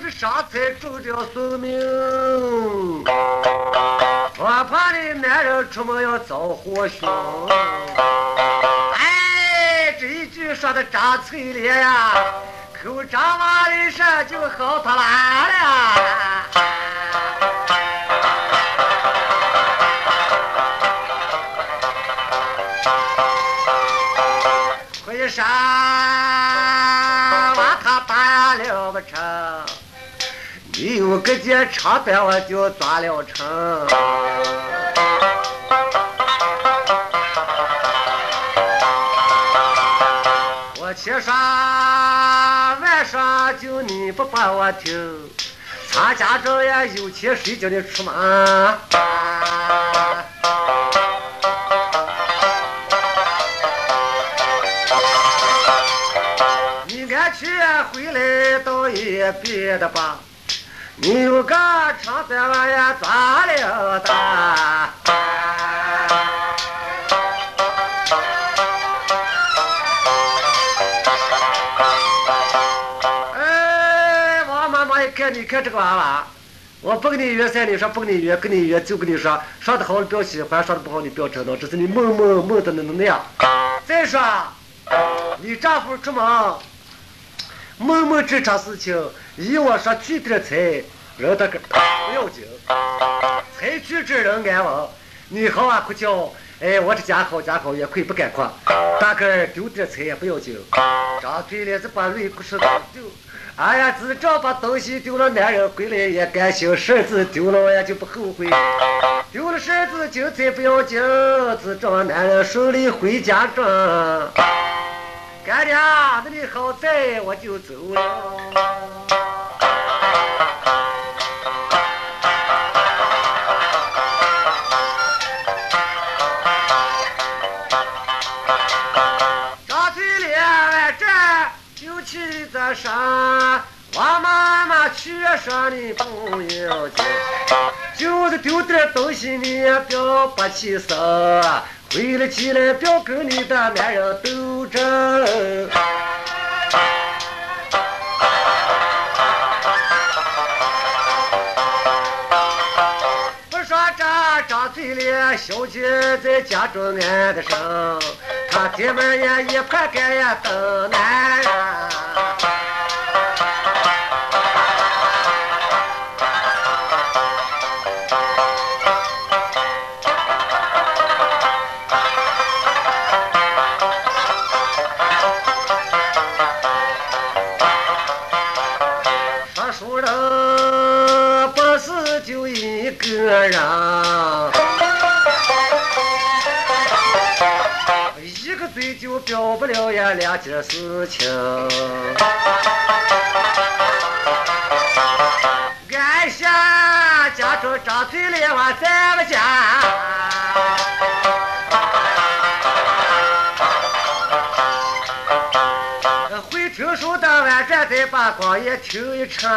这是上菜中了宿命。我怕的男人出门要遭祸凶。哎，这一句说的张翠莲呀，口张完的事就好他来了。回山把他办了不成，有个件长短我就抓了成。我且说晚上就你不把我听，参加这呀有钱谁叫你出门？你安全回来倒也别的吧，你有个长短我也抓了的。哎，王妈妈一看，你看这个娃娃，我不跟你约三，你说不跟你约，跟你约就跟你说，说的好你不要喜欢，说的不好你不要知道，这是你梦梦梦的那那样。再说，你丈夫出门，梦梦这场事情，以往说去点财，人的个不要紧，财去之人安稳。你好啊，哭叫，哎，我这家好家好，也可以不敢夸，大概丢点财也不要紧。张嘴咧是把瑞故事丢，哎呀，只这把东西丢了，男人回来也甘心，身子丢了我也就不后悔。丢了身子精彩不要紧，只找男人顺利回家中。干娘，那你好在我就走了。张嘴咧完这就气着上，王妈妈去说你不要紧，就是丢点东西你也不要不起身，回了起来不要跟你的男人斗争。不说这张嘴咧，小姐在家中安的生，他爹们也一块干也等男人。书人不是就一个人，一个嘴就表不了呀两件事情。俺下家中张嘴咧往咱们家。会听书的晚站在把光也听一场。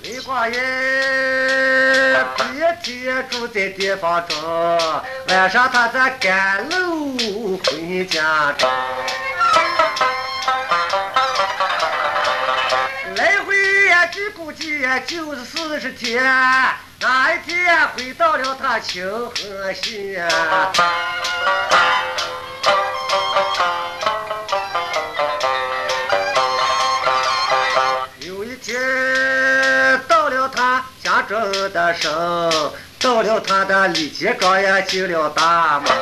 李光爷白天住在地方中，晚上他在赶路回家中。来回呀，据估计呀，就是四十天。那一天回到了他清河县。有一天到了他家中的时候，到了他的李家庄呀，进了大门。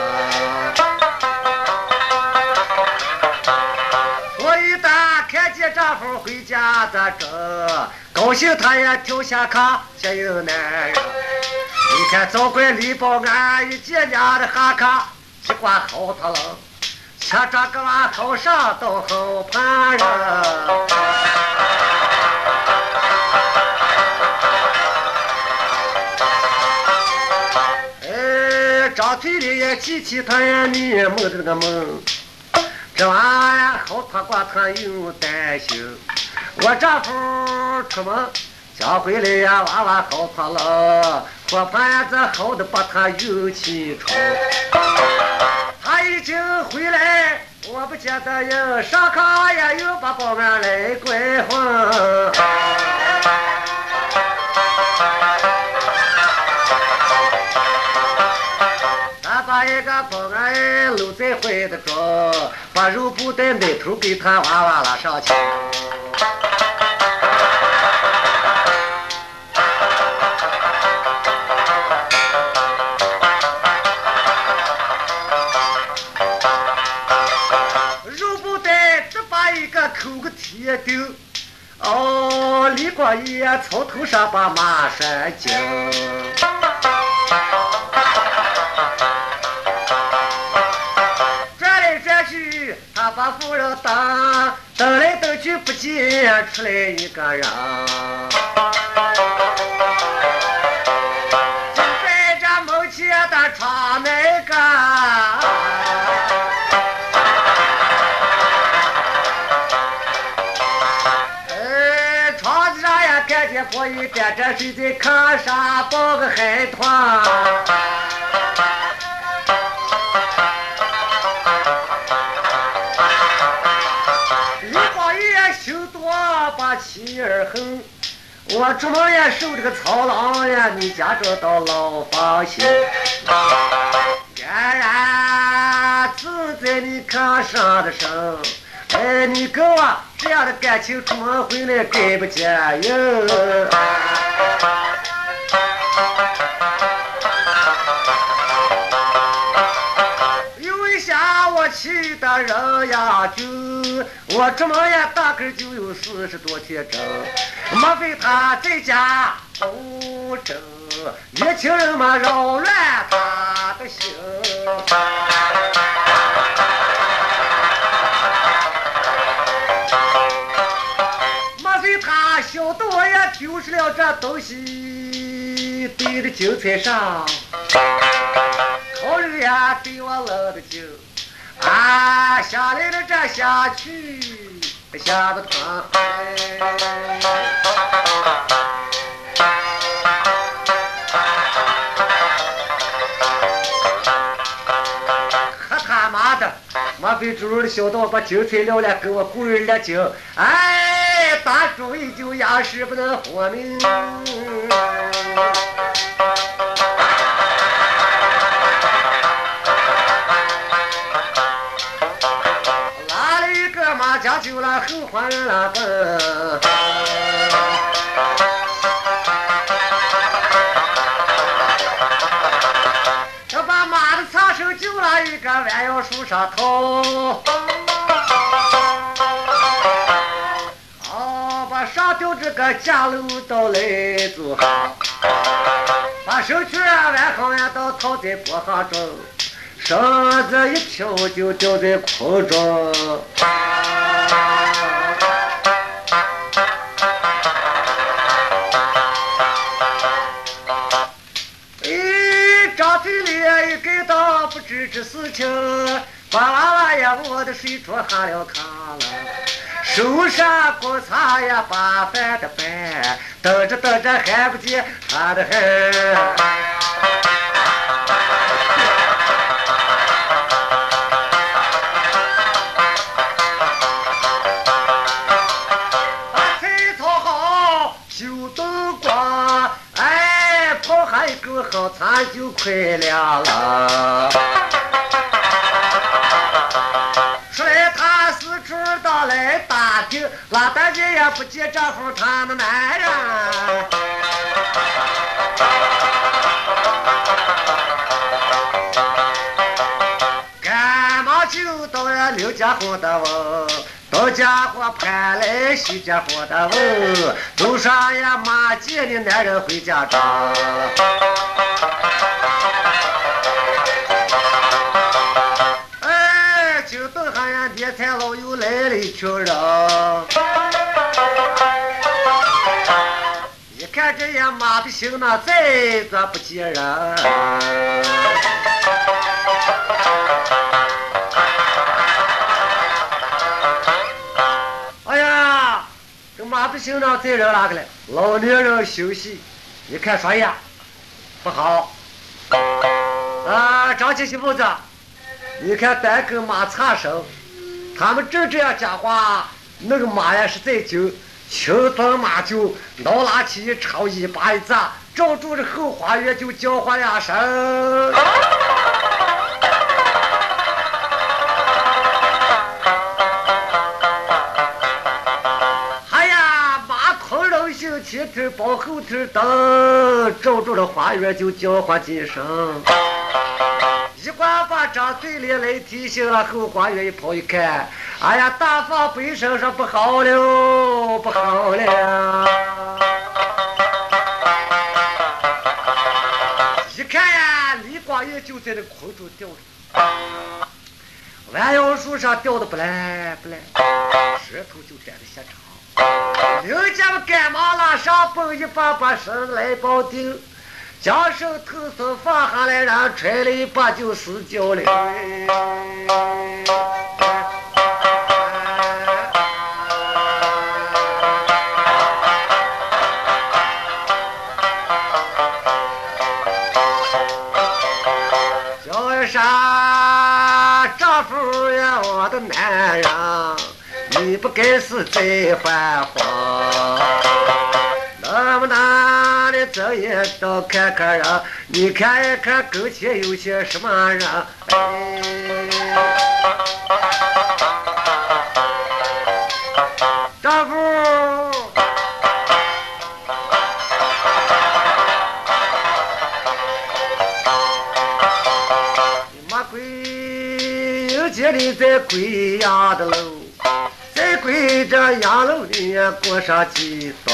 我一打看见丈夫回家的正，高兴他也跳下炕，先有男人。你看早怪李保安一见娘的哈卡，西瓜好他了，吃着个娃好上都好怕人。哎，张嘴里也记起他呀，你也梦的那个梦。这娃呀，好他管他又担心。我丈夫出门将回来呀，娃娃好他了，火盘子好的把他运气冲。他已经回来，我不见得有上炕呀，又把保安来怪混。他把一个保安搂在怀的中，把肉布袋奶头给他娃娃拉上去。一丢，哦，李光义从头上把马拴紧。转来转去，他把夫人打，等来等去不见出来一个人，看见婆姨端着睡在炕上，抱个孩团。李光义心多把妻儿恨，我出门也受这个操劳呀，你家着到牢房去。冉冉自在你炕上的生，哎，你跟我这样的感情出门回来该不见哟。有一下我气的人呀就，我出门呀大概就有四十多天整，莫非他在家不争，年轻人嘛扰乱他的心。丢失了这东西，堆的精彩上。考虑呀，对我冷的酒，啊，下来了这下去，下不通。可他妈的，莫非主人晓得我把精彩撂了，给我故人了酒，哎，打主意就压实不能活命。拉了一个马将就了后还了奔。这把马的擦手就了一个弯腰树上头。这个架楼到来做好，把手绢弯好呀到套在脖项中。绳子一跳就掉在空中。咦，张嘴里一给到不知这事情，把娃娃呀我的睡着下了炕了，手上锅擦呀把饭的饭，等着等着还不见他的很。把菜炒好，修灯光，哎，泡下一口好茶就快凉了。出来他四处到来打听，拉大姐也不见丈夫他们男人。赶忙就到刘家伙的问，东家伙攀来西家伙的问，路上呀马见的男人回家庄。等下呀，年菜老又来了一群人。一看这呀马的行囊再咋不见人？哎呀，这马的行囊载人哪个了？老年人休息，一看说呀，不好。啊，张七媳妇子，你看单跟马擦手，他们正这样讲话，那个马呀是在酒，青端马就挠拉起一长尾巴一砸，照住这后花园就叫唤两声。前头抱后腿蹬，照住了花园就叫唤几声。张嘴咧来提醒了后花园一跑一看，哎呀，大房背身上不好了，不好了！一看呀，李光爷就在那空中吊着，弯腰树上吊的不赖不赖，舌头就沾着血肠。刘家们赶忙拉上蹦一把把绳来绑定，将手头松放下来，让揣了一把就死叫了。叫一声丈夫呀，我的男人。你不该是在欢慌，那么大的这一道看看人，你看一看跟前有些什么人？丈夫，你妈鬼有见你在鬼样的喽？跪着杨楼里过上几道，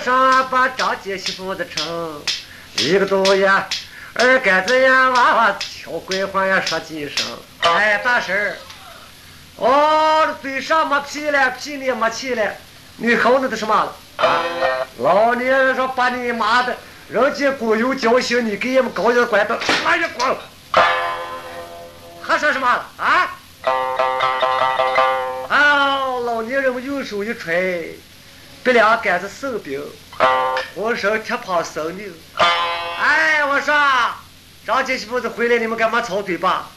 上把张姐媳妇子称，一个多月，二杆子呀娃娃敲拐环呀说几声，哎，大婶儿，哦，嘴上没皮了，皮里没气了，你吼那都什么了？老年人说把你妈的，人家过有交情，你给人们搞一个关子，哎呀滚！还说什么啊？啊！老年人们用手一揣，别俩杆子生病，浑身铁胖生牛。哎，我说张姐媳妇子回来，你们干嘛吵嘴巴？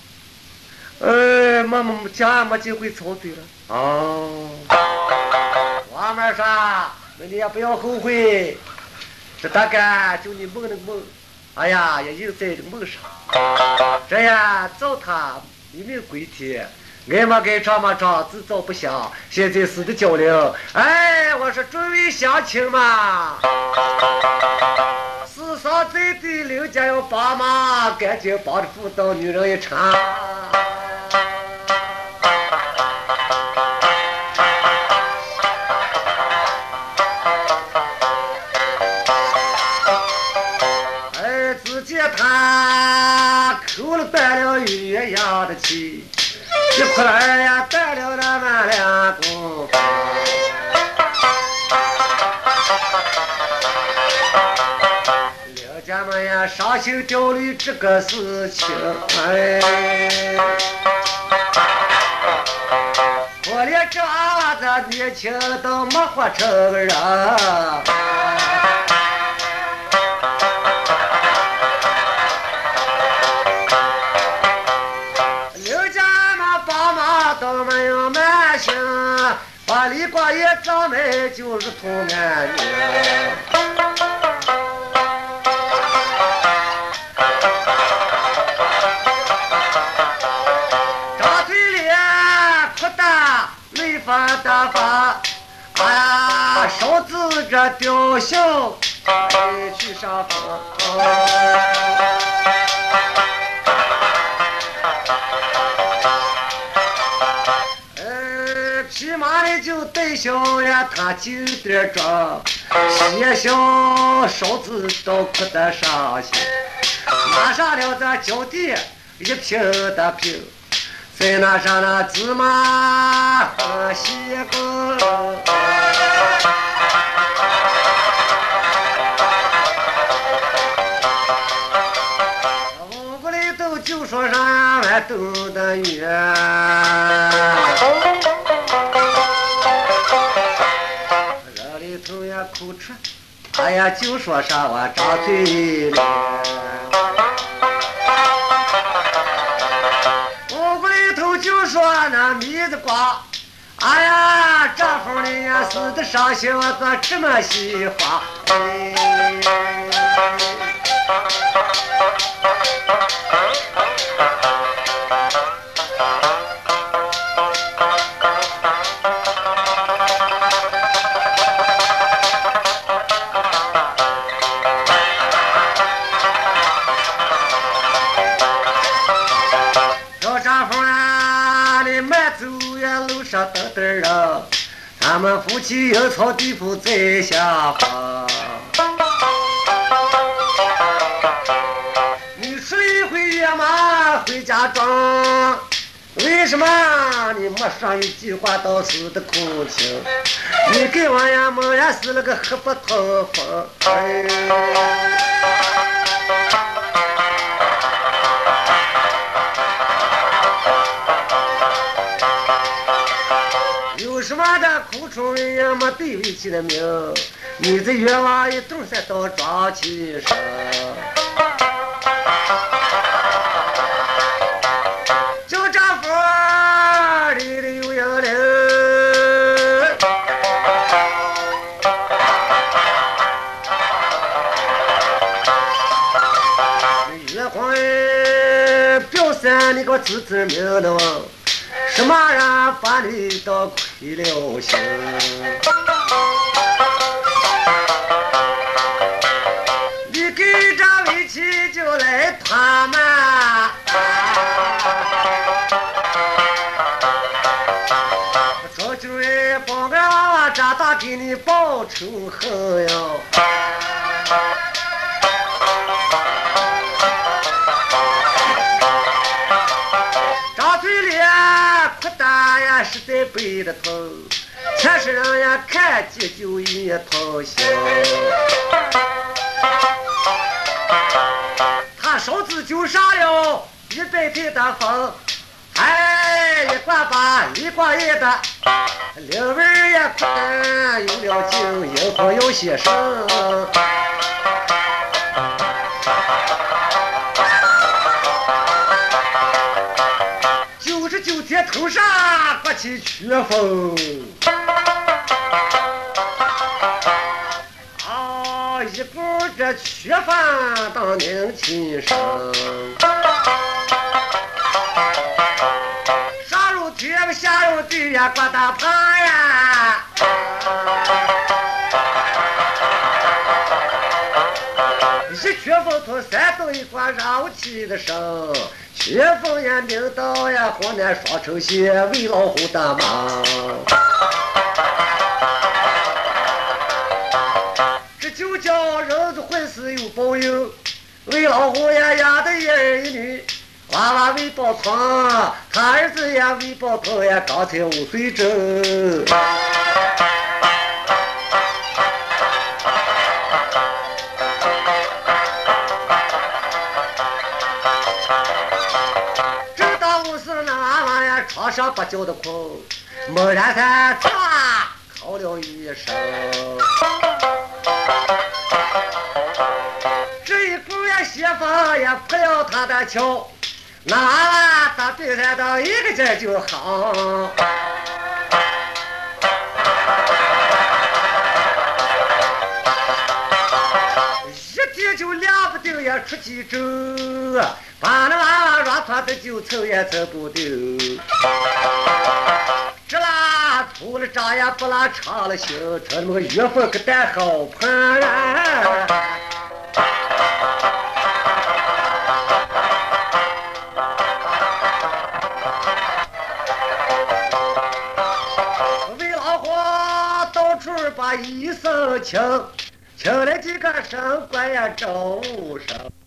呃，妈妈家没机会吵嘴了。哦。王妹说，那你也不要后悔，这大概就你梦那个梦。哎呀，也就在这梦上，这样糟蹋一命归天，爱么该唱嘛唱，自找不祥。现在死的交流，哎，我说诸位乡亲嘛，世上最对刘家要帮忙，赶紧帮着妇道女人一场。鸳鸯的气，一哭儿呀断了那么两公分。两家们呀伤心掉泪这个事情，哎，我连这娃子年轻都没活成人。李光爷长得就是通安女，张嘴咧哭大泪发大发，啊，手指着雕像去上呃骑马的就带小呀他就点找先行勺子都哭得伤心。拿上了咱浇地一瓶的瓶再拿上那芝麻和西瓜五个里头就说啥俺都的远。口吃，哎呀，就说啥我张嘴了。屋里头就说那米子瓜，哎呀，丈夫的呀死的伤心，我咋这么喜欢？小他们夫妻阴曹地府在下方。你出一回野马回家庄，为什么你没说一句话倒是的空情？你给我呀猛然是那个黑不通风。哎有什么的苦处人呀没对不起的命？你这冤枉一动三刀装起身。叫丈夫里的有杨林，月光哎，表三你个字字明的什么人把你当亏了心？你给这委屈就来他们。早就哎，帮个娃娃长大给你报仇恨哟。实在背的疼，全是人看见就一疼心。他手指就上了一百倍的风，哎，一刮把一刮一的，两位儿也裤裆有了劲，以后有些声。九天头上刮起曲风，啊，一股这曲风当年轻声。上入天下入地呀，刮大棚呀。一曲风从山东一刮绕起的声，曲风呀领导呀河南双城县为老虎的忙。这就叫人子混世有报应，为老虎呀养的一儿一女，娃娃为抱床，他儿子呀为抱头呀刚才五岁整。上不叫的空，猛然他唰吼了一声。这一股呀邪风也扑了他的桥，那他对他的一个劲儿就好。就两不定也出去走，把那娃娃让他的就走也走不丢。这啦秃了张也不拉长了心，这那个月份可带好盘啊！为老火到处把一声请，请了几个神官呀招生。